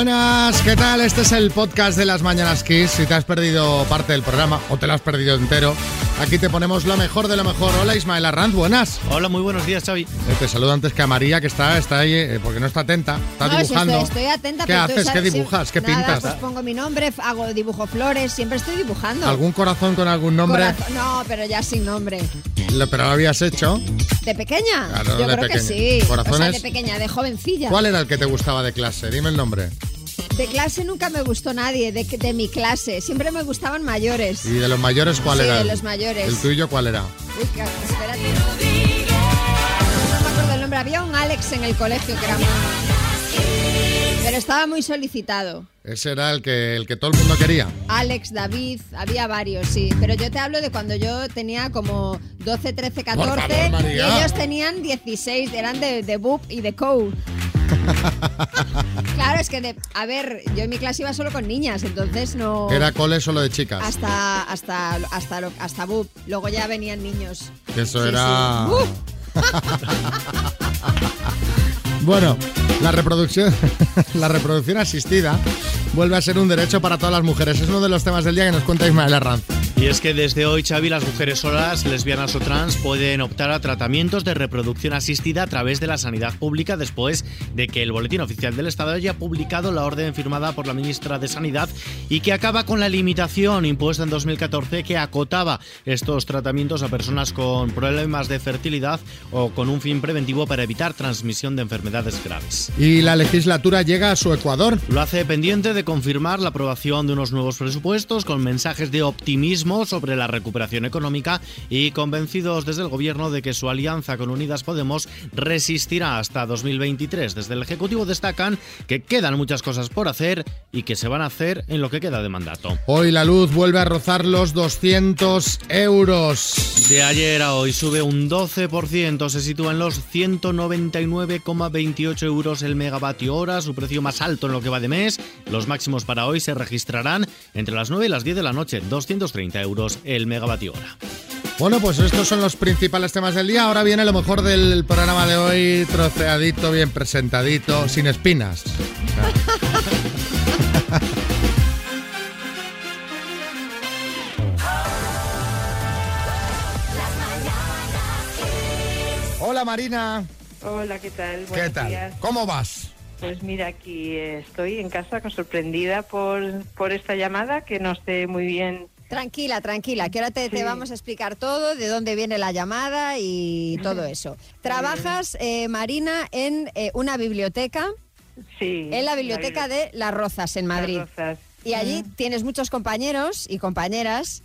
Buenas, ¿qué tal? Este es el podcast de las Mañanas Kiss. Si te has perdido parte del programa o te lo has perdido entero, aquí te ponemos lo mejor de lo mejor. Hola Ismael Arranz, buenas. Hola, muy buenos días, Xavi. Eh, Te saludo antes que a María, que está, está ahí, eh, porque no está atenta, está No, si dibujando. estoy, estoy atenta. ¿Qué pero tú haces? ¿Qué dibujas? ¿Qué nada, pintas? Pues pongo mi nombre, hago dibujo flores, siempre estoy dibujando. ¿Algún corazón con algún nombre? Corazón- No, pero ya sin nombre. Lo- Pero lo habías hecho. ¿De pequeña? Claro, Yo de creo que pequeña. sí. O sea, Corazones. de pequeña, de jovencilla. ¿Cuál era el que te gustaba de clase? Dime el nombre. De clase nunca me gustó nadie, de, de mi clase. Siempre me gustaban mayores. ¿Y de los mayores cuál Sí, era? de los mayores. ¿El tuyo cuál era? Uy, que- espérate. No me acuerdo el nombre. Había un Alex en el colegio que era muy... Pero estaba muy solicitado. Ese era el que, el que todo el mundo quería. Alex, David, había varios, sí. Pero yo te hablo de cuando yo tenía como 12, 13, 14 favor, y ellos tenían 16, eran de, de BUP y de COU. claro, es que, de, a ver, yo en mi clase iba solo con niñas, entonces no... Era cole solo de chicas. Hasta, hasta, hasta, lo- hasta BUP. Luego ya venían niños. Que eso Sí, era... sí. ¡Uh! Bueno, la reproducción, la reproducción asistida vuelve a ser un derecho para todas las mujeres. Es uno de los temas del día que nos cuenta Ismael Arranz. Y es que desde hoy, Xavi, las mujeres solas, lesbianas o trans pueden optar a tratamientos de reproducción asistida a través de la sanidad pública después de que el Boletín Oficial del Estado haya publicado la orden firmada por la ministra de Sanidad y que acaba con la limitación impuesta en 2014 que acotaba estos tratamientos a personas con problemas de fertilidad o con un fin preventivo para evitar transmisión de enfermedades graves. Y la legislatura llega a su Ecuador. Lo hace pendiente de confirmar la aprobación de unos nuevos presupuestos con mensajes de optimismo sobre la recuperación económica y convencidos desde el gobierno de que su alianza con Unidas Podemos resistirá hasta 2023. Desde el Ejecutivo destacan que quedan muchas cosas por hacer y que se van a hacer en lo que queda de mandato. Hoy la luz vuelve a rozar los 200 euros. De ayer a hoy sube un 12%, se sitúa en los 199,28 euros el megavatio hora, su precio más alto en lo que va de mes. Los máximos para hoy se registrarán entre las 9 y las 10 de la noche, 230 euros el megavatio hora. Bueno, pues estos son los principales temas del día. Ahora viene lo mejor del programa de hoy, troceadito, bien presentadito, sin espinas. Hola Marina, Hola, ¿qué tal? ¿qué Buenos tal? días. ¿Cómo vas? Pues mira, aquí estoy en casa sorprendida por, por esta llamada que no sé muy bien. Tranquila, tranquila, que ahora te, vamos a explicar todo, de dónde viene la llamada y todo eso. Trabajas, eh, Marina, en eh, una biblioteca, Sí. en la biblioteca de Las Rozas, en Madrid. Las Rozas. Y allí tienes muchos compañeros y compañeras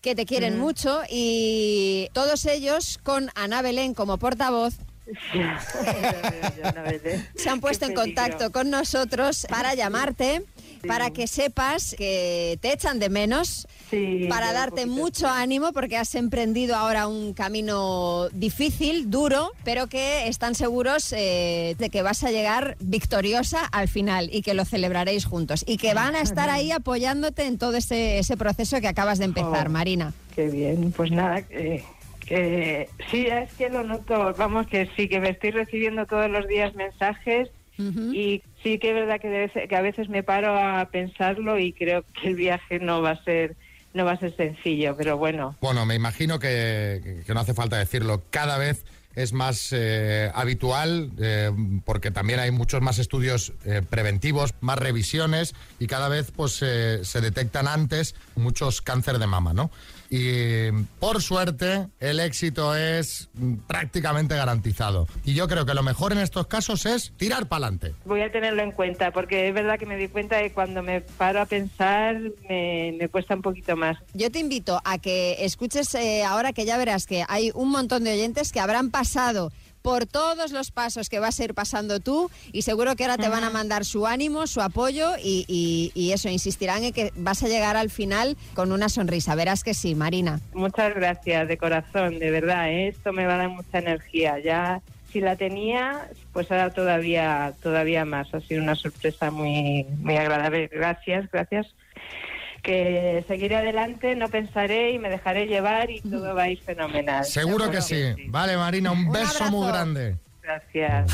que te quieren mucho y todos ellos, con Ana Belén como portavoz, se han puesto en contacto con nosotros para llamarte, para que sepas que te echan de menos, Sí, para darte mucho ánimo porque has emprendido ahora un camino difícil, duro, pero que están seguros eh, de que vas a llegar victoriosa al final y que lo celebraréis juntos y que van a estar ahí apoyándote en todo ese, ese proceso que acabas de empezar, Oh. Marina. Qué bien, pues nada, que sí, es que lo noto, vamos, que sí, que me estoy recibiendo todos los días mensajes Y sí que es verdad que, debe que a veces me paro a pensarlo y creo que el viaje no va a ser no va a ser sencillo, pero bueno, Bueno, me imagino que, que no hace falta decirlo. Cada vez es más eh, habitual eh, porque también hay muchos más estudios eh, preventivos, más revisiones y cada vez pues se detectan antes muchos cáncer de mama, ¿no? Y por suerte el éxito es mm, prácticamente garantizado. Y yo creo que lo mejor en estos casos es tirar para adelante. voy a tenerlo en cuenta porque es verdad que me di cuenta de que cuando me paro a pensar me, me cuesta un poquito más. Yo te invito a que escuches eh, ahora que ya verás que hay un montón de oyentes que habrán pasado por todos los pasos que vas a ir pasando tú y seguro que ahora te van a mandar su ánimo, su apoyo y, y- y eso, insistirán en que vas a llegar al final con una sonrisa. Verás que sí, Marina. Muchas gracias de corazón, de verdad, ¿eh? esto me va a dar mucha energía. Ya si la tenía, pues ahora todavía todavía más. Ha sido una sorpresa muy muy agradable. Gracias, gracias que seguiré adelante, no pensaré y me dejaré llevar y todo va a ir fenomenal. Seguro, que, sí. Vale, Marina, un, beso muy grande. Gracias.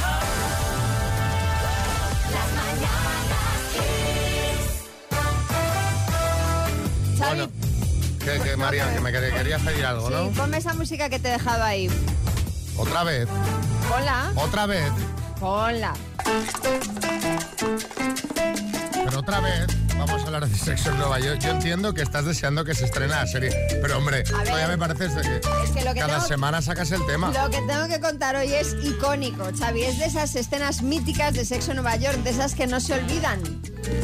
Bueno, que, María, que me querías pedir algo, sí, ¿no? Ponme esa música que te he dejado ahí. Otra vez. Hola. Otra vez. Hola. Pero otra vez. Vamos a hablar de sexo en Nueva York. Yo entiendo que estás deseando que se estrene la serie, pero hombre, todavía me parece que Es que lo que cada tengo- semana sacas el tema. Lo que tengo que contar hoy es icónico, Xavi. Es de esas escenas míticas de Sexo en Nueva York, de esas que no se olvidan.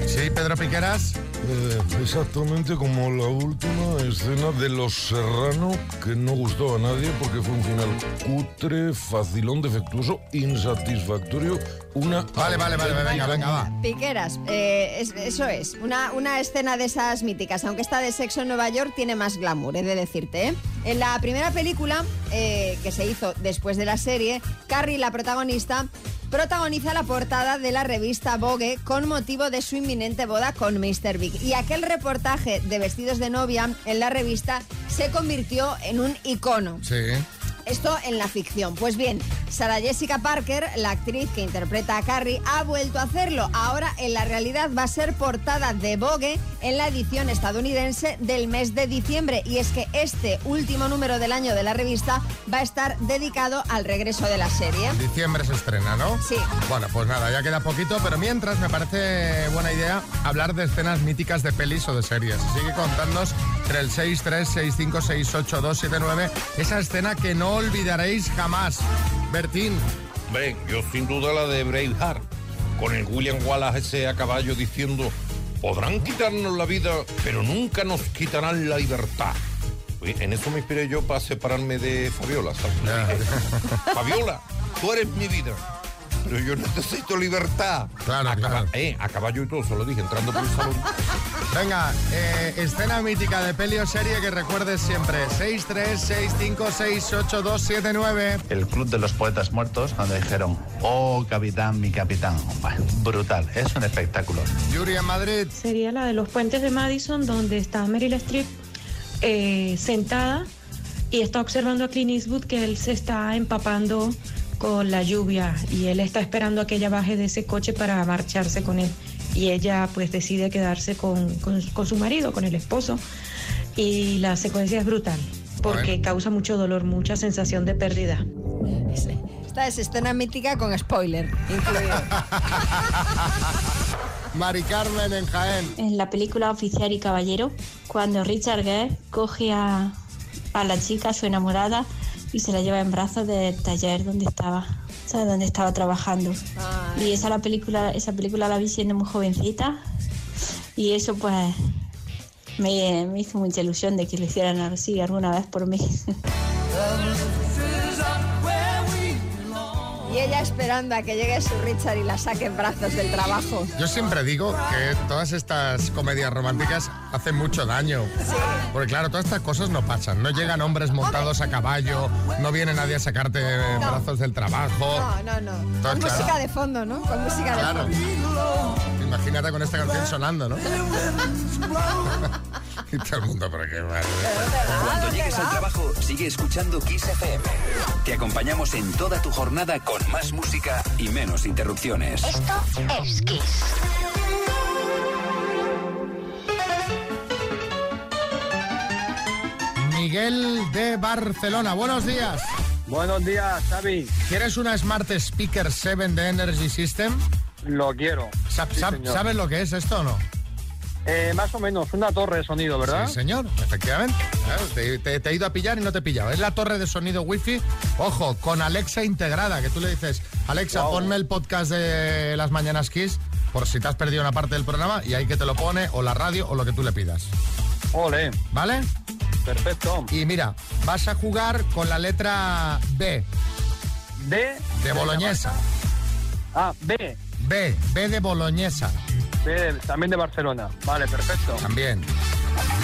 Sí, Pedro Piqueras. Eh, exactamente como la última escena de Los Serrano, que no gustó a nadie porque fue un final cutre, facilón, defectuoso, insatisfactorio, una... Vale, vale, vale, venga, venga, va. Piqueras, eh, es- eso es, una, una escena de esas míticas, aunque esta de Sexo en Nueva York tiene más glamour, he de decirte. ¿eh? En la primera película eh, que se hizo después de la serie, Carrie, la protagonista, protagoniza la portada de la revista Vogue con motivo de su inminente boda con Mr. Big. Y aquel reportaje de vestidos de novia en la revista se convirtió en un icono. Sí. Esto en la ficción. Pues bien, Sarah Jessica Parker, la actriz que interpreta a Carrie, ha vuelto a hacerlo. Ahora en la realidad va a ser portada de Vogue en la edición estadounidense del mes de diciembre. Y es que este último número del año de la revista va a estar dedicado al regreso de la serie. En diciembre se estrena, ¿no? Sí. Bueno, pues nada, ya queda poquito, pero mientras me parece buena idea hablar de escenas míticas de pelis o de series. Así que contadnos entre el 636568279 esa escena que no olvidaréis jamás. Bertín, Hombre, yo sin duda la de Braveheart, con el William Wallace ese a caballo diciendo, podrán quitarnos la vida, pero nunca nos quitarán la libertad. En eso me inspiré yo para separarme de Fabiola, ¿sabes? Fabiola, tú eres mi vida, pero yo necesito libertad. Claro, a, claro. eh, a caballo y todo, se lo dije, entrando por el salón. Venga, eh, escena mítica de peli o serie que recuerdes siempre. 636568279. el Club de los Poetas Muertos, donde dijeron, oh capitán, mi capitán. Bueno, brutal, es un espectáculo. Yuri en Madrid. Sería la de los puentes de Madison, donde está Meryl Streep eh, sentada y está observando a Clint Eastwood que él se está empapando con la lluvia y él está esperando a que ella baje de ese coche para marcharse con él. Y ella pues decide quedarse con, con- con su marido, con el esposo. Y la secuencia es brutal porque Bueno. causa mucho dolor, mucha sensación de pérdida. Esta es escena mítica con spoiler incluido. Mari Carmen en Jaén. en la película Oficial y Caballero, cuando Richard Gere coge a, a la chica, su enamorada, y se la lleva en brazos del taller donde estaba, ¿sabes? Donde estaba trabajando. Y esa la película, esa película la vi siendo muy jovencita y eso pues me, me hizo mucha ilusión de que lo hicieran así alguna vez por mí. esperando a que llegue su Richard y la saque en brazos del trabajo. Yo siempre digo que todas estas comedias románticas hacen mucho daño. Porque claro, todas estas cosas no pasan. No llegan hombres montados a caballo, no viene nadie a sacarte en No. brazos del trabajo. No, no, no. Con claro. música de fondo, ¿no? Con música de Claro. fondo. Imagínate con esta canción sonando, ¿no? y todo el mundo, pero qué madre. Cuando llegues al trabajo, sigue escuchando Kiss FM. Te acompañamos en toda tu jornada con más música y menos interrupciones. Esto es Kiss. Miguel de Barcelona, buenos días. Buenos días, Xavi. ¿Quieres una Smart Speaker 7 de Energy System? Lo quiero. Sí. ¿Sabes lo que es esto o no? Eh, más o menos, una torre de sonido, ¿verdad? Sí, señor, efectivamente. Te, te- te he ido a pillar y no te he pillado. Es la torre de sonido wifi, ojo, con Alexa integrada, que tú le dices, Alexa, ponme el podcast de las Mañanas Kiss, por si te has perdido una parte del programa, y ahí que te lo pone, o la radio, o lo que tú le pidas. Ole, ¿Vale? perfecto. Y mira, vas a jugar con la letra B, B. de boloñesa. Ah, B. B, B de boloñesa, B, también de Barcelona. Vale, perfecto. también.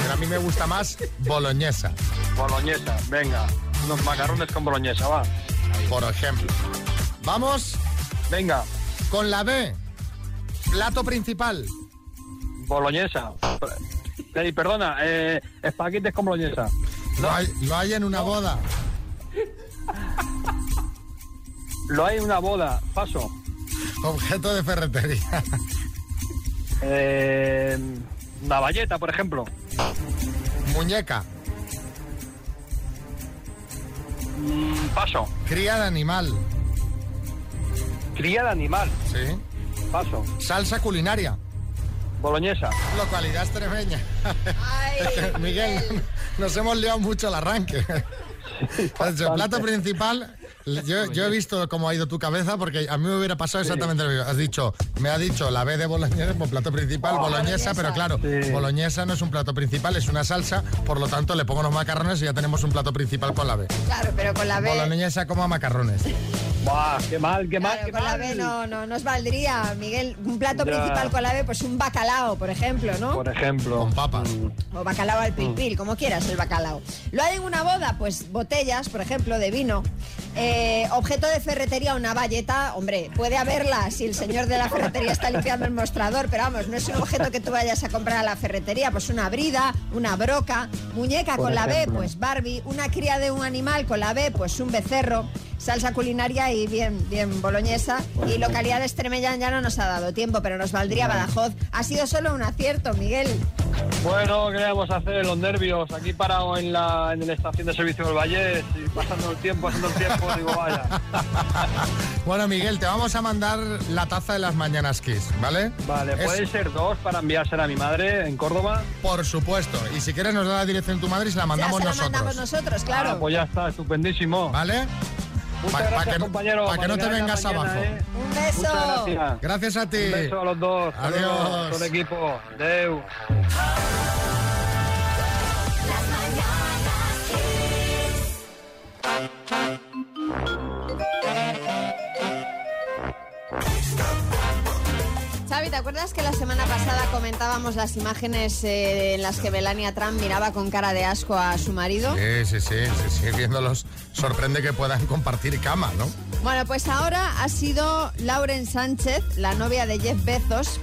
Pero a mí me gusta más boloñesa, Boloñesa, venga. Unos macarrones con boloñesa, va. por ejemplo. Vamos Venga, con la B, plato principal. boloñesa. Eh, perdona, eh, espaguetes con boloñesa. Lo hay, lo hay en una boda. Lo hay en una boda, paso. Objeto de ferretería. Eh, Una valleta, por ejemplo. Muñeca. Mm, paso. Cría de animal. Cría de animal. Sí. Paso. Salsa culinaria. Boloñesa. Localidad extremeña. Miguel, nos hemos liado mucho el arranque. El plato principal, yo, yo he visto cómo ha ido tu cabeza porque a mí me hubiera pasado exactamente lo mismo. Has dicho, me ha dicho la B de boloñesa por plato principal, Oh, boloñesa, pero claro, boloñesa no es un plato principal, es una salsa, por lo tanto le pongo los macarrones y ya tenemos un plato principal con la B. Claro, pero con la B... Boloñesa como a macarrones. Buah, qué mal, qué mal, Claro, qué con la. B no, no nos valdría, Miguel. Un plato Ya. principal con la B, pues un bacalao, por ejemplo, ¿no? Por ejemplo. Con papas. O bacalao al pil pil, como quieras el bacalao. ¿Lo hay en una boda? Pues botellas, por ejemplo, de vino. Eh, objeto de ferretería, una valleta, hombre, puede haberla si el señor de la ferretería está limpiando el mostrador, pero vamos, no es un objeto que tú vayas a comprar a la ferretería, pues una brida, una broca, muñeca Por con la B, pues Barbie, una cría de un animal con la B, pues un becerro, salsa culinaria y bien, bien boloñesa. Y localidad extremeña ya no nos ha dado tiempo, pero nos valdría Badajoz. Ha sido solo un acierto, Miguel. Bueno, ¿qué vamos a hacer? Los nervios. Aquí parado en la, en la estación de servicio del Valle y pasando el tiempo, pasando el tiempo, digo, vaya. Bueno, Miguel, te vamos a mandar la taza de las mañanas Kiss, ¿vale? Vale, Es- pueden ser dos para enviársela a mi madre en Córdoba. Por supuesto. Y si quieres nos da la dirección de tu madre y se la mandamos ya se la nosotros. mandamos nosotros, claro. Ah, pues ya está, estupendísimo. ¿Vale? Muchas Pa- que no- compañero. pa que no te vengas mañana, abajo. ¿eh? Un beso. Gracias. Gracias a ti. Un beso a los dos. Luego, Adiós. Todo el equipo. Deu. Xavi, ¿te acuerdas que la semana pasada comentábamos las imágenes eh, en las que Melania Trump miraba con cara de asco a su marido? Sí, sí, sí, sí, sí, viéndolos sorprende que puedan compartir cama, ¿no? Bueno, pues ahora ha sido Lauren Sánchez, la novia de Jeff Bezos,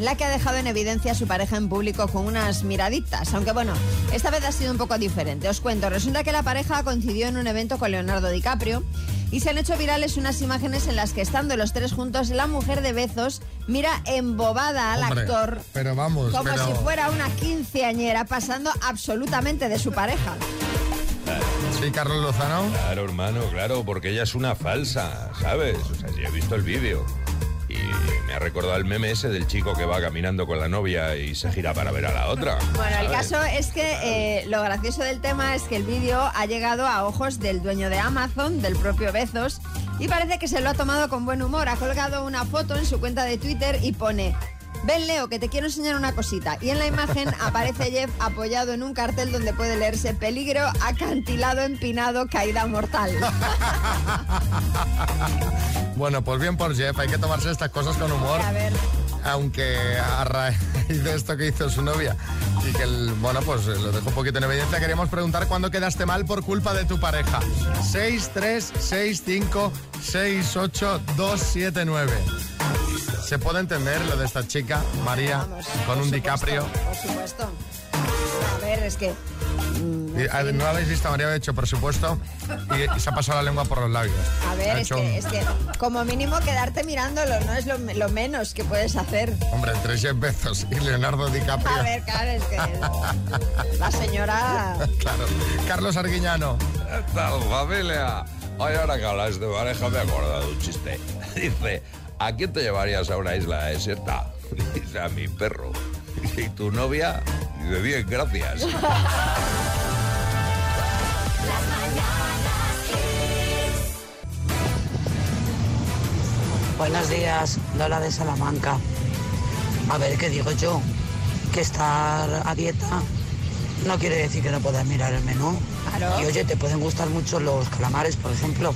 la que ha dejado en evidencia a su pareja en público con unas miraditas. Aunque bueno, esta vez ha sido un poco diferente. Os cuento, resulta que la pareja coincidió en un evento con Leonardo DiCaprio y se han hecho virales unas imágenes en las que estando los tres juntos, la mujer de Bezos mira embobada al Hombre, actor Pero vamos, como pero... si fuera una quinceañera pasando absolutamente de su pareja. Sí, Carlos Lozano. Claro, hermano, claro, porque ella es una falsa, ¿sabes? O sea, sí he visto el vídeo. Me ha recordado el meme ese del chico que va caminando con la novia y se gira para ver a la otra. Bueno, el caso es que eh, lo gracioso del tema es que el vídeo ha llegado a ojos del dueño de Amazon, del propio Bezos, y parece que se lo ha tomado con buen humor. Ha colgado una foto en su cuenta de Twitter y pone... Ven Leo, que te quiero enseñar una cosita. Y en la imagen aparece Jeff apoyado en un cartel donde puede leerse peligro, acantilado, empinado, caída mortal. Bueno, pues bien por Jeff, hay que tomarse estas cosas con humor. A ver. Aunque a raíz de esto que hizo su novia y que, el, bueno, pues lo dejó un poquito en evidencia, queríamos preguntar cuándo quedaste mal por culpa de tu pareja. 636568279. ¿Se puede entender lo de esta chica, María, Vamos, con un supuesto, DiCaprio? Por supuesto. A ver, es que... mm, a- ¿No habéis visto a María ha hecho presupuesto y, y se ha pasado la lengua por los labios? A ver, es que, un- es que como mínimo quedarte mirándolo no es lo, lo menos que puedes hacer. Hombre, entre Jeff Bezos y Leonardo DiCaprio. A ver, claro, es que la señora... Claro. Carlos Arguiñano. ¿Qué tal, familia? Ay, ahora que hablas de pareja me he acordado de un chiste. Dice, ¿a quién te llevarías a una isla desierta? Dice, a mi perro. ¿Y tu novia? Dice, bien, gracias. Buenos días, Lola de Salamanca. A ver, ¿qué digo yo? Que estar a dieta no quiere decir que no puedas mirar el menú. Claro. Y oye, te pueden gustar mucho los calamares, por ejemplo,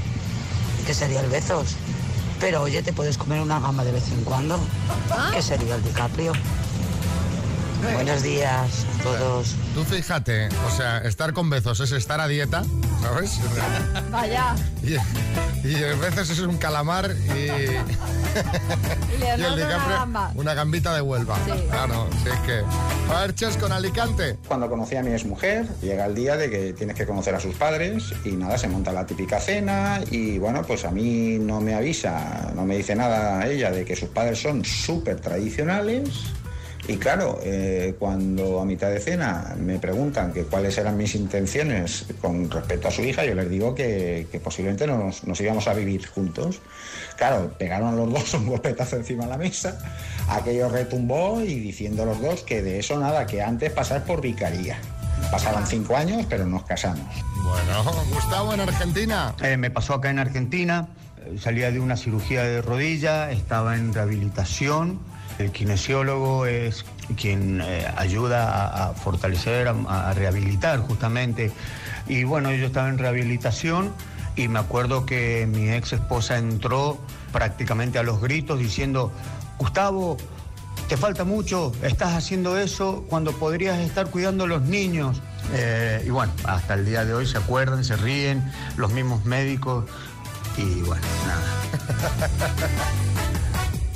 que sería el Bezos. Pero oye, te puedes comer una gama de vez en cuando, que sería el DiCaprio. Buenos días a todos. Tú fíjate, o sea, estar con Bezos es estar a dieta, Vaya. Y, y a veces es un calamar y, y Leonardo el una DiCaprio gamba. una gambita de Huelva. Claro, si es que... A ver, Ches, con Alicante. Cuando conocí a mi exmujer, llega el día de que tienes que conocer a sus padres y nada, se monta la típica cena y bueno, pues a mí no me avisa, no me dice nada ella de que sus padres son súper tradicionales Y claro, eh, cuando a mitad de cena me preguntan que cuáles eran mis intenciones con respecto a su hija, yo les digo que, que posiblemente nos, nos íbamos a vivir juntos. Claro, pegaron los dos un golpetazo encima de la mesa, aquello retumbó y diciendo los dos que de eso nada, que antes pasar por vicaría. Pasaron cinco años, pero nos casamos. Bueno, Gustavo, en Argentina. Eh, me pasó acá en Argentina, salía de una cirugía de rodilla, estaba en rehabilitación. El kinesiólogo es quien eh, ayuda a, fortalecer, a, a rehabilitar justamente. Y bueno, yo estaba en rehabilitación y me acuerdo que mi ex esposa entró prácticamente a los gritos diciendo, Gustavo, te falta mucho, estás haciendo eso cuando podrías estar cuidando a los niños. Eh, y bueno, hasta el día de hoy se acuerdan, se ríen, los mismos médicos y bueno, nada.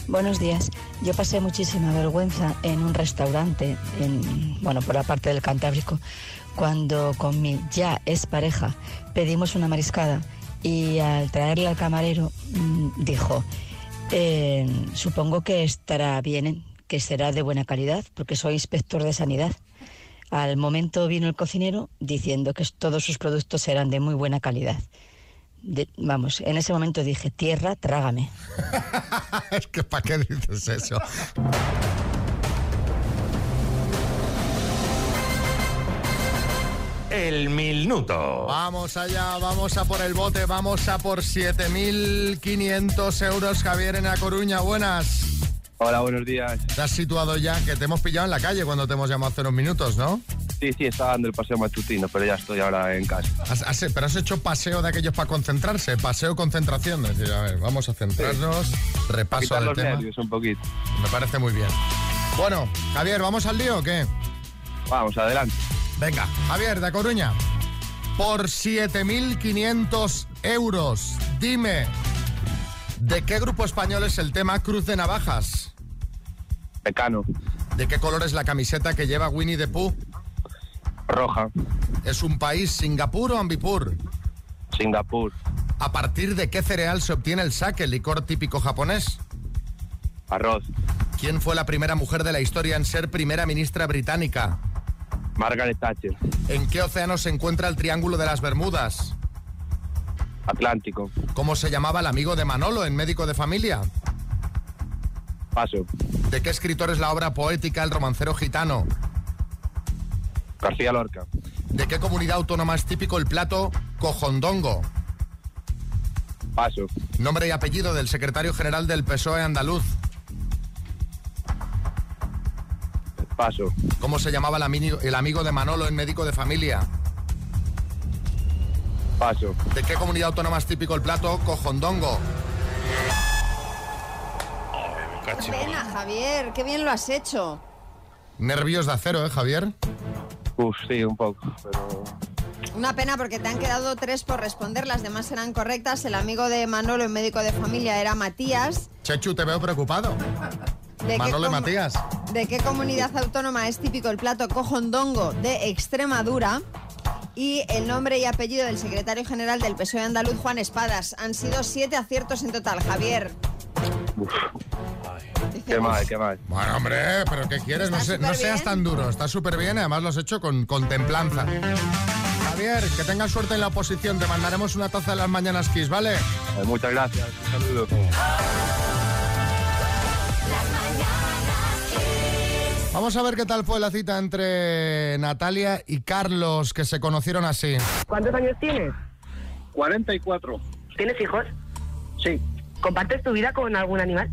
Buenos días. Yo pasé muchísima vergüenza en un restaurante, en, bueno, por la parte del Cantábrico, cuando con mi ya es pareja pedimos una mariscada y al traerle al camarero mm, dijo, "Eh, supongo que estará bien, que será de buena calidad, porque soy inspector de sanidad. Al momento vino el cocinero diciendo que todos sus productos eran de muy buena calidad. De- vamos, en ese momento dije, tierra, trágame. es que ¿para qué dices eso? El minuto. Vamos allá, vamos a por el bote, vamos a por 7.500 euros, Javier, en La Coruña. Buenas. Hola, buenos días. Te has situado ya, que te hemos pillado en la calle cuando te hemos llamado hace unos minutos, ¿no? Sí, sí, estaba dando el paseo matutino, pero ya estoy ahora en casa. Has- has- pero has hecho paseo de aquellos para concentrarse, paseo concentración. Es decir, a ver, vamos a centrarnos, repaso los tema. nervios un poquito. Me parece muy bien. Bueno, Javier, ¿vamos al lío o qué? Vamos, adelante. Venga, Javier, de Coruña. Por 7.500 euros, dime, ¿de qué grupo español es el tema Cruz de Navajas? Pecano. ¿De qué color es la camiseta que lleva Winnie the Pooh? Roja. ¿Es un país Singapur o Ambipur? Singapur. ¿A partir de qué cereal se obtiene el sake, el licor típico japonés? Arroz. ¿Quién fue la primera mujer de la historia en ser primera ministra británica? Margaret Thatcher. ¿En qué océano se encuentra el Triángulo de las Bermudas? Atlántico. ¿Cómo se llamaba el amigo de Manolo en Médico de Familia? Paso. ¿De qué escritor es la obra poética El romancero gitano? García Lorca. ¿De qué comunidad autónoma es típico el plato cojondongo? Paso. Nombre y apellido del secretario general del PSOE andaluz. Paso. ¿Cómo se llamaba el amigo de Manolo en Médico de Familia? Paso. ¿De qué comunidad autónoma es típico el plato cojondongo? Qué pena, Javier, qué bien lo has hecho. Nervios de acero, ¿eh, Javier? Uf, sí, un poco, pero... Una pena porque te han quedado tres por responder, las demás eran correctas. El amigo de Manolo, el médico de familia, era Matías. Chechu, te veo preocupado. ¿De Manolo Matías. ¿De qué comunidad autónoma es típico el plato cojondongo de Extremadura? Y el nombre y apellido del secretario general del PSOE andaluz, Juan Espadas. Han sido siete aciertos en total, Javier. Qué mal, qué mal. Bueno, hombre, pero ¿qué quieres? No, se- seas tan duro, está súper bien, además lo has hecho con, con templanza. Javier, que tengas suerte en la oposición, te mandaremos una taza de las mañanas Kiss, ¿vale? Eh, muchas gracias. Un saludo. Vamos a ver qué tal fue la cita entre Natalia y Carlos, que se conocieron así. ¿Cuántos años tienes? 44. ¿Tienes hijos? Sí. ¿Compartes tu vida con algún animal?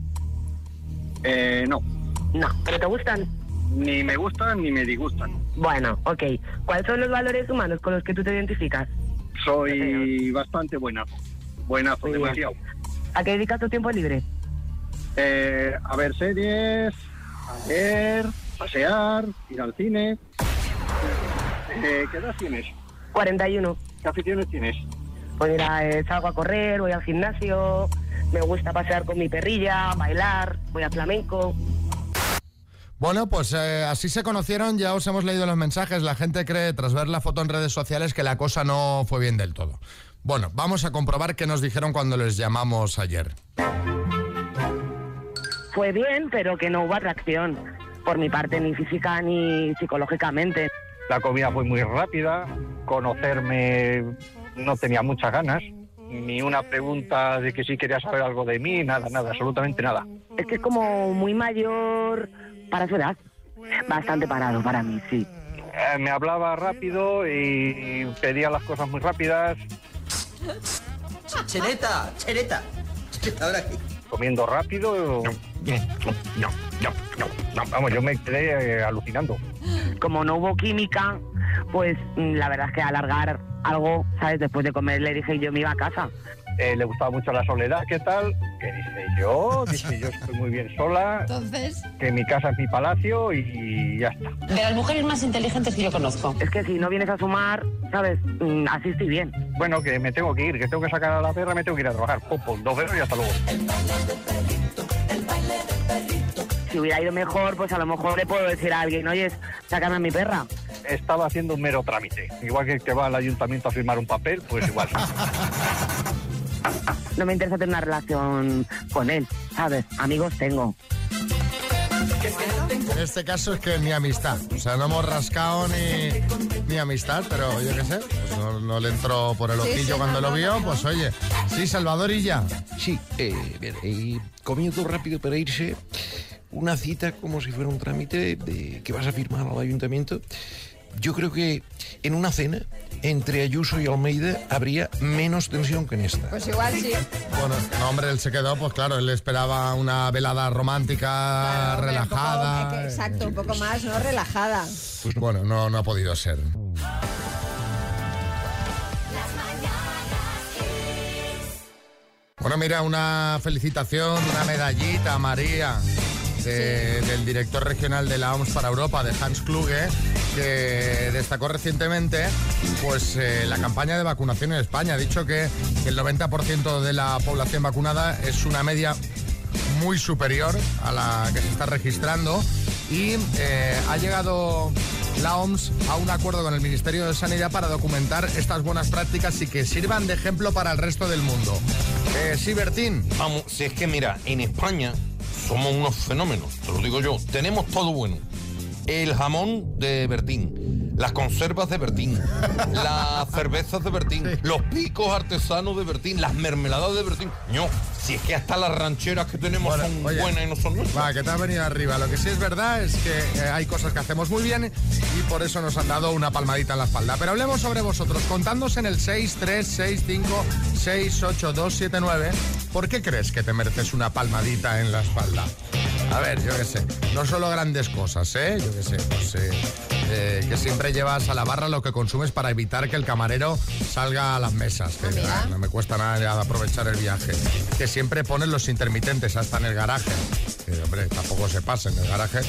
Eh, no. No, pero te gustan. Ni me gustan ni me disgustan. Bueno, ok. ¿Cuáles son los valores humanos con los que tú te identificas? Soy bastante buenazo. Buenazo, Muy bien. demasiado. ¿A qué dedicas tu tiempo libre? Eh, a ver series, a leer, pasear, ir al cine. Eh, ¿Qué edad tienes? 41. ¿Qué aficiones tienes? Pues mira, eh, salgo a correr, voy al gimnasio, me gusta pasear con mi perrilla, bailar, voy a flamenco. Bueno, pues eh, así se conocieron, ya os hemos leído los mensajes, la gente cree tras ver la foto en redes sociales que la cosa no fue bien del todo. Bueno, vamos a comprobar qué nos dijeron cuando les llamamos ayer. Fue bien, pero que no hubo atracción. por mi parte, ni física ni psicológicamente. La comida fue muy rápida, conocerme no tenía muchas ganas, ni una pregunta de que si quería saber algo de mí, nada, nada, absolutamente nada. Es que es como muy mayor para su edad. Bastante parado para mí, sí. Eh, me hablaba rápido y pedía las cosas muy rápidas, Chereta, chereta. Ahora aquí. comiendo rápido. No, no, no, no, no, vamos, yo me quedé eh, alucinando. Como no hubo química, pues mm, la verdad es que alargar algo, ¿sabes? Después de comer le dije yo me iba a casa. Eh, le gustaba mucho la soledad, ¿qué tal? ¿Qué dice yo? Dice yo estoy muy bien sola, Entonces, que mi casa es mi palacio y ya está. De las mujeres más inteligentes que yo conozco. Es que si no vienes a sumar, ¿sabes? Mm, Así estoy bien. Bueno, que me tengo que ir, que tengo que sacar a la perra, me tengo que ir a trabajar. Pum, dos besos y hasta luego. Si hubiera ido mejor, pues a lo mejor le puedo decir a alguien, oye, sácame a mi perra. Estaba haciendo un mero trámite. Igual que el que va al ayuntamiento a firmar un papel, pues igual. No me interesa tener una relación con él, ¿sabes? Amigos tengo. En este caso es que ni amistad. O sea, no hemos rascado ni, ni amistad, pero yo qué sé. Pues no, no le entró por el ojillo sí, cuando no, lo vio. no, Pues oye, sí, Salvador y ya. Sí, eh, bien, eh, comienzo rápido para irse. Una cita como si fuera un trámite de, que vas a firmar al ayuntamiento. Yo creo que en una cena entre Ayuso y Almeida habría menos tensión que en esta. pues igual sí. Bueno, no, hombre, él se quedó, pues claro, él esperaba una velada romántica, Hombre, un poco- relajada. exacto, un poco más, ¿no? Relajada. Pues bueno, no, no ha podido ser. Bueno, mira, una felicitación, una medallita, María, de- del director regional de la OMS para Europa, de Hans Kluge, que destacó recientemente pues, eh, la campaña de vacunación en España. Ha dicho que el 90% de la población vacunada es una media muy superior a la que se está registrando y eh, ha llegado la OMS a un acuerdo con el Ministerio de Sanidad para documentar estas buenas prácticas y que sirvan de ejemplo para el resto del mundo. Eh, sí, Bertín. Vamos, si es que mira, en España somos unos fenómenos, te lo digo yo. Tenemos todo bueno. El jamón de Bertín, las conservas de Bertín, las cervezas de Bertín, los picos artesanos de Bertín, las mermeladas de Bertín. No, si es que hasta las rancheras que tenemos son oye, buenas y no son nuestras. Va, que te has venido arriba. Lo que sí es verdad es que eh, hay cosas que hacemos muy bien y por eso nos han dado una palmadita en la espalda. Pero hablemos sobre vosotros. Contándose en el 636568279, ¿por qué crees que te mereces una palmadita en la espalda? A ver, yo qué sé. No solo grandes cosas, ¿eh? Yo qué sé, pues eh, eh, que siempre llevas a la barra lo que consumes para evitar que el camarero salga a las mesas. Que ah, no me cuesta nada aprovechar el viaje. Que siempre pones los intermitentes hasta en el garaje. Que, hombre, tampoco se pasa en el garaje.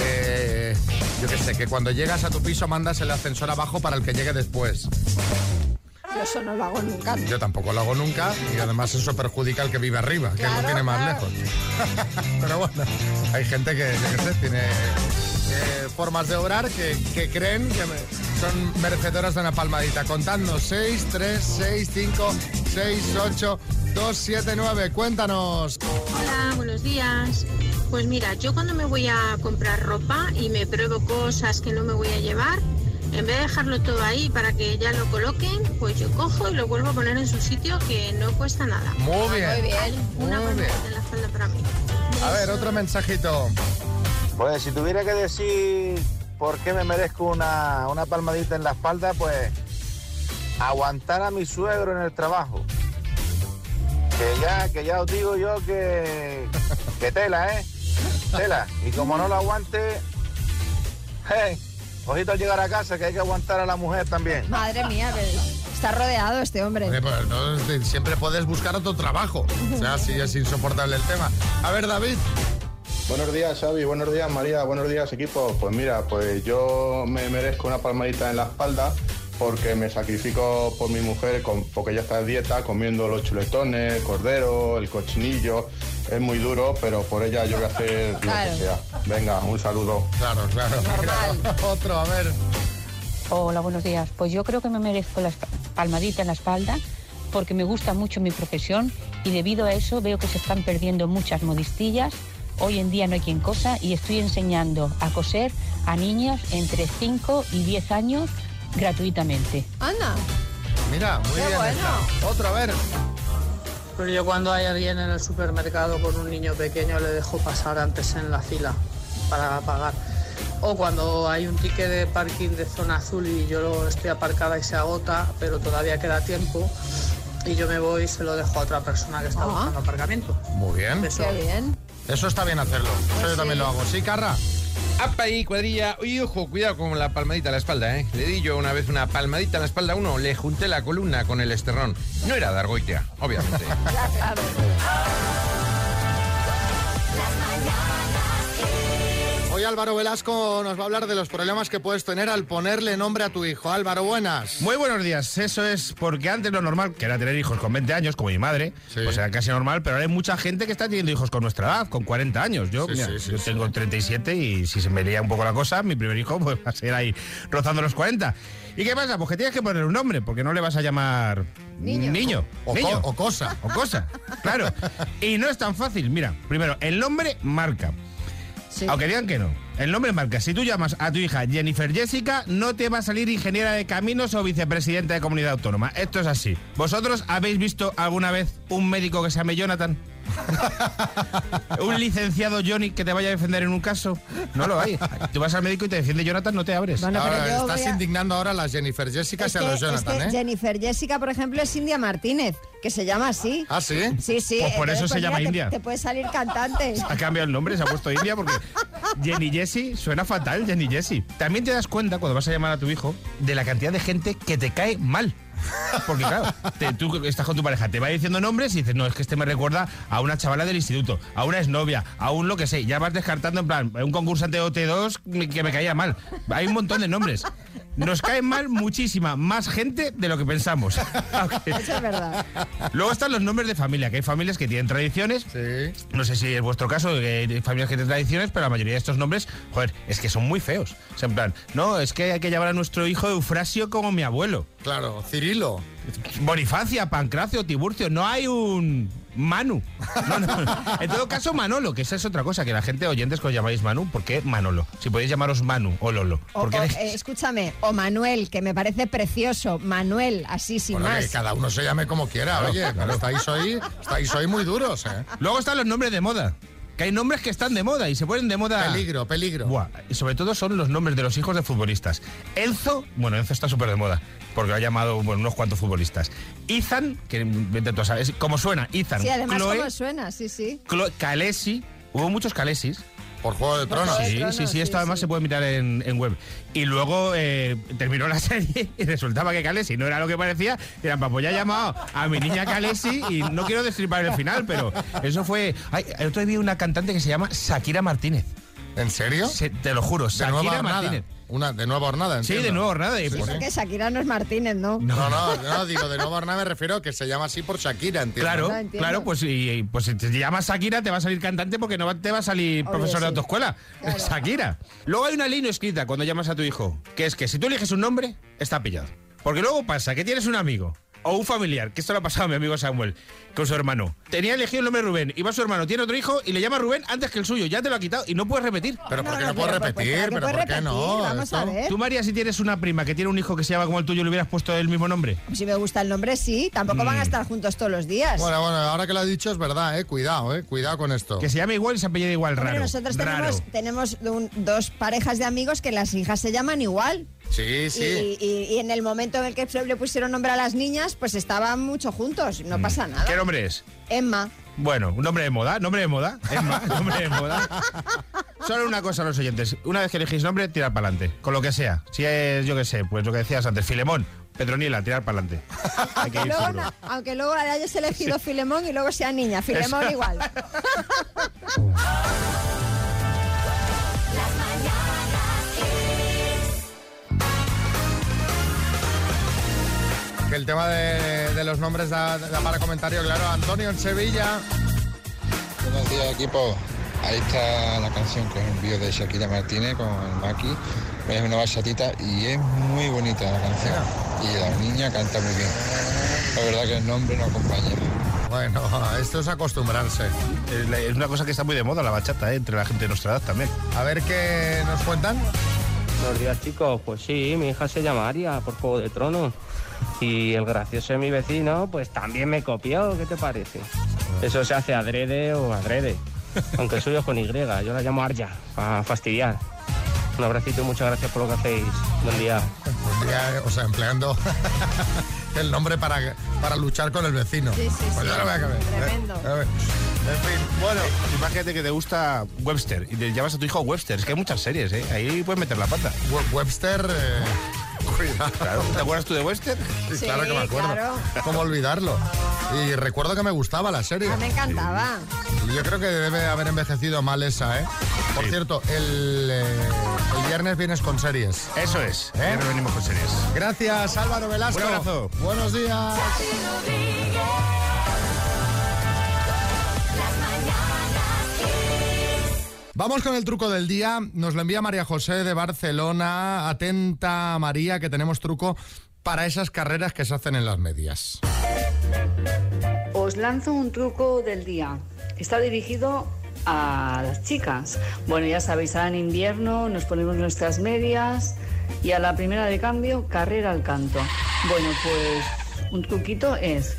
Eh, yo qué sé, que cuando llegas a tu piso mandas el ascensor abajo para el que llegue después. Yo eso no lo hago nunca. Yo tampoco lo hago nunca y además eso perjudica al que vive arriba, que Claro, lo tiene más claro. lejos. Pero bueno, hay gente que, qué sé, tiene eh, formas de obrar que, que creen que me- son merecedoras de una palmadita. Contadnos 6, 3, 6, 5, 6, 8, 2, 7, 9. Cuéntanos. Hola, buenos días. Pues mira, yo cuando me voy a comprar ropa y me pruebo cosas que no me voy a llevar, en vez de dejarlo todo ahí para que ya lo coloquen, pues yo cojo y lo vuelvo a poner en su sitio que no cuesta nada. Muy bien. Muy bien. Una Muy bien. en la espalda para mí. A ver, otro mensajito. Pues si tuviera que decir por qué me merezco una, una palmadita en la espalda, pues aguantar a mi suegro en el trabajo. Que ya, que ya os digo yo que, que tela, ¿eh? Tela. Y como no lo aguante, hey, ojito al llegar a casa que hay que aguantar a la mujer también. Madre mía, que está rodeado este hombre. Oye, pues, entonces, siempre puedes buscar otro trabajo. O sea, si es insoportable el tema. A ver, David. Buenos días, Xavi. Buenos días, María. Buenos días, equipo. Pues mira, pues yo me merezco una palmadita en la espalda porque me sacrifico por mi mujer, con- porque ella está de dieta, comiendo los chuletones, el cordero, el cochinillo. Es muy duro, pero por ella yo voy a hacer lo Claro. que sea. Venga, un saludo. Claro, claro. Otro, a ver. Hola, buenos días. Pues yo creo que me merezco la palmadita en la espalda porque me gusta mucho mi profesión y debido a eso veo que se están perdiendo muchas modistillas hoy en día no hay quien cosa y estoy enseñando a coser a niñas entre 5 y 10 años gratuitamente. Anda. Mira, muy Qué bien. bueno. Otro, a ver. Pero yo cuando hay alguien en el supermercado con un niño pequeño le dejo pasar antes en la fila para pagar. O cuando hay un ticket de parking de zona azul y yo estoy aparcada y se agota, pero todavía queda tiempo, y yo me voy y se lo dejo a otra persona que está Ah. buscando aparcamiento. Muy bien. Eso. Qué bien. Eso está bien hacerlo. Eso yo también lo hago. Sí, Carra. Apa ahí, cuadrilla. Y ojo, cuidado con la palmadita a la espalda, ¿eh? Le di yo una vez una palmadita a la espalda a uno, le junté la columna con el esterrón. No era de argoitea, obviamente. Álvaro Velasco nos va a hablar de los problemas que puedes tener al ponerle nombre a tu hijo. Álvaro, buenas. Muy buenos días. Eso es porque antes lo normal, que era tener hijos con 20 años, como mi madre, pues era casi normal, pero ahora hay mucha gente que está teniendo hijos con nuestra edad, con 40 años. Yo, Sí, mira, sí, sí, yo sí. tengo 37 y si se me lía un poco la cosa, mi primer hijo pues, va a ser ahí rozando los 40. ¿Y qué pasa? Pues que tienes que poner un nombre, porque no le vas a llamar Niño. niño, O, co- niño. o cosa. o cosa. Claro. Y no es tan fácil. Mira, primero, el nombre marca. Aunque digan que no. El nombre marca. Si tú llamas a tu hija Jennifer Jessica, no te va a salir ingeniera de caminos o vicepresidenta de comunidad autónoma. Esto es así. ¿Vosotros habéis visto alguna vez un médico que se llame Jonathan? ¿Un licenciado Johnny que te vaya a defender en un caso? No lo hay. Tú vas al médico y te defiende Jonathan, no te abres. Bueno, Ahora, estás a- indignando ahora a las Jennifer Jessica Es y a que, los es Jonathan, que ¿eh? Jennifer Jessica, por ejemplo, es India Martínez, que se llama así. ¿Ah, sí? Sí, sí. Pues por entonces, eso se llama mira, te- India. Te, puede salir cantante. Ha cambiado el nombre, se ha puesto India porque Jenny Jessie suena fatal, Jenny Jessie. También te das cuenta cuando vas a llamar a tu hijo de la cantidad de gente que te cae mal. Porque claro, tú estás con tu pareja, te va diciendo nombres y dices, no, es que este me recuerda a una chavala del instituto, a una exnovia, a un lo que sé. Ya vas descartando en plan, un concursante de OT2 que me caía mal. Hay un montón de nombres. Nos cae mal muchísima más gente de lo que pensamos. Eso es verdad. Luego están los nombres de familia, que hay familias que tienen tradiciones. No sé si es vuestro caso, que hay familias que tienen tradiciones, pero la mayoría de estos nombres, joder, es que son muy feos. O sea, en plan, no, es que hay que llamar a nuestro hijo Eufrasio como mi abuelo. Claro, Cirilo. Bonifacia, Pancracio, Tiburcio, no hay un Manu. No, no. En todo caso, Manolo, que esa es otra cosa, que la gente oyentes que os llamáis Manu, ¿por qué Manolo? Si podéis llamaros Manu o Lolo. O, ¿Por qué o, de- eh, escúchame, o Manuel, que me parece precioso. Manuel, así sin Bueno, que más. cada uno se llame como quiera, Claro, oye, claro. pero estáis hoy, estáis hoy muy duros, ¿eh? Luego están los nombres de moda. Que hay nombres que están de moda y se ponen de moda. Peligro, peligro. Buah, y sobre todo son los nombres de los hijos de futbolistas. Enzo, bueno, Enzo está súper de moda, porque lo ha llamado bueno, unos cuantos futbolistas. Ethan, que vete tú a saber, como suena, Ethan. Sí, además, Chloe, como suena, sí, sí. Chloe- Kalesi, hubo muchos Kalesis. Por Juego de Tronos. Sí, Tronos, sí, sí, sí, esto además sí. se puede mirar en, en web. Y luego eh, terminó la serie y resultaba que Kalesi no era lo que parecía. Y eran, pues ya he llamado a mi niña Kalesi y no quiero destripar el final, pero eso fue... Ay, el otro día vi una cantante que se llama Shakira Martínez. ¿En serio? Se- te lo juro, Shakira. Martínez. Una, de nueva hornada, Sí, entiendo. de nuevo, nada. Y Sí, sí. Que Shakira no es Martínez, ¿no? No, no, no, digo, de nueva hornada me refiero a que se llama así por Shakira, entiendo. Claro, No, entiendo. claro, pues, y, y, pues si te llamas Shakira te va a salir cantante porque no te va a salir Obvio, profesor de sí. autoescuela. Shakira. Luego hay una ley no escrita cuando llamas a tu hijo, que es que si tú eliges un nombre, está pillado. Porque luego pasa que tienes un amigo o un familiar, que esto lo ha pasado a mi amigo Samuel, con su hermano. Tenía elegido el nombre Rubén, y va su hermano, tiene otro hijo y le llama Rubén antes que el suyo, ya te lo ha quitado y no puedes repetir. Pero ¿por No, qué no, no, puedo pero, pues, repetir? ¿para qué ¿Pero puedes por qué no? repetir? Vamos a Esto- ver. Tú, María, si tienes una prima que tiene un hijo que se llama como el tuyo, ¿le hubieras puesto el mismo nombre? Si me gusta el nombre, sí. Tampoco van a Mm. estar juntos todos los días. Bueno, bueno, ahora que lo has dicho es verdad, ¿eh? Cuidado, ¿eh? Cuidado con esto. Que se llame igual y se apellida igual, Hombre, raro. nosotros raro. tenemos, tenemos un- dos parejas de amigos que las hijas se llaman igual. Sí, sí. Y, y- y en el momento en el que le pusieron nombre a las niñas, pues estaban mucho juntos. No pasa nada. Mm. ¿Qué nombre es? Emma. Bueno, un nombre de moda, nombre de moda, más, nombre de moda. Solo una cosa a los oyentes, una vez que elegís nombre, tirar para adelante, con lo que sea. Si es, yo qué sé, pues lo que decías antes, Filemón, Petronila, tirar para adelante. Luego, aunque luego hayas elegido Filemón y luego sea niña, Filemón Eso. igual. Que el tema de, de los nombres da, da para comentario, claro. Antonio en Sevilla. Buenos días equipo. Ahí está la canción que os envío de Shakira Martínez con el Maki. Es una bachatita y es muy bonita la canción. Y la niña canta muy bien. La verdad que el nombre no acompaña. Bueno, esto es acostumbrarse. Es una cosa que está muy de moda la bachata, ¿eh? entre la gente de nuestra edad también. A ver qué nos cuentan. Buenos días, chicos. Pues sí, mi hija se llama Aria por Juego de Tronos. Y el gracioso de mi vecino, pues también me copió. ¿Qué te parece? Eso se hace adrede o adrede. Aunque el suyo es con Y. Yo la llamo Arya, para fastidiar. Un abracito y muchas gracias por lo que hacéis. Buen día. Buen día, o sea, empleando el nombre para, para luchar con el vecino. Sí, sí, Pues sí. ya lo voy a cambiar. Tremendo. A ver. En fin, bueno. Eh, imagínate que te gusta Webster y te llamas a tu hijo Webster. Es que hay muchas series, ¿eh? Ahí puedes meter la pata. We- Webster, eh, cuidado. Claro. ¿Te acuerdas tú de Webster? Sí, claro que me acuerdo. claro. ¿Cómo olvidarlo? Y recuerdo que me gustaba la serie. Ah, me encantaba. Yo creo que debe haber envejecido mal esa, ¿eh? Por cierto, el, eh, el viernes vienes con series. Eso es. ¿Eh? Venimos con series. Gracias, Álvaro Velasco. Un abrazo. Buenos días. Vamos con el truco del día. Nos lo envía María José de Barcelona. Atenta, María, que tenemos truco para esas carreras que se hacen en las medias. Os lanzo un truco del día. Está dirigido a las chicas. Bueno, ya sabéis, ahora en invierno nos ponemos nuestras medias y a la primera de cambio, carrera al canto. Bueno, pues un truquito es,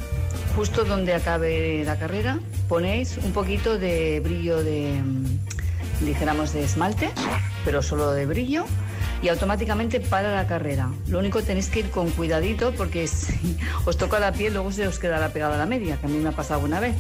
justo donde acabe la carrera, ponéis un poquito de brillo de, dijéramos, de esmalte, pero solo de brillo. Y automáticamente para la carrera. Lo único tenéis que ir con cuidadito porque si os toca la piel luego se os quedará pegada la media, que a mí me ha pasado una vez.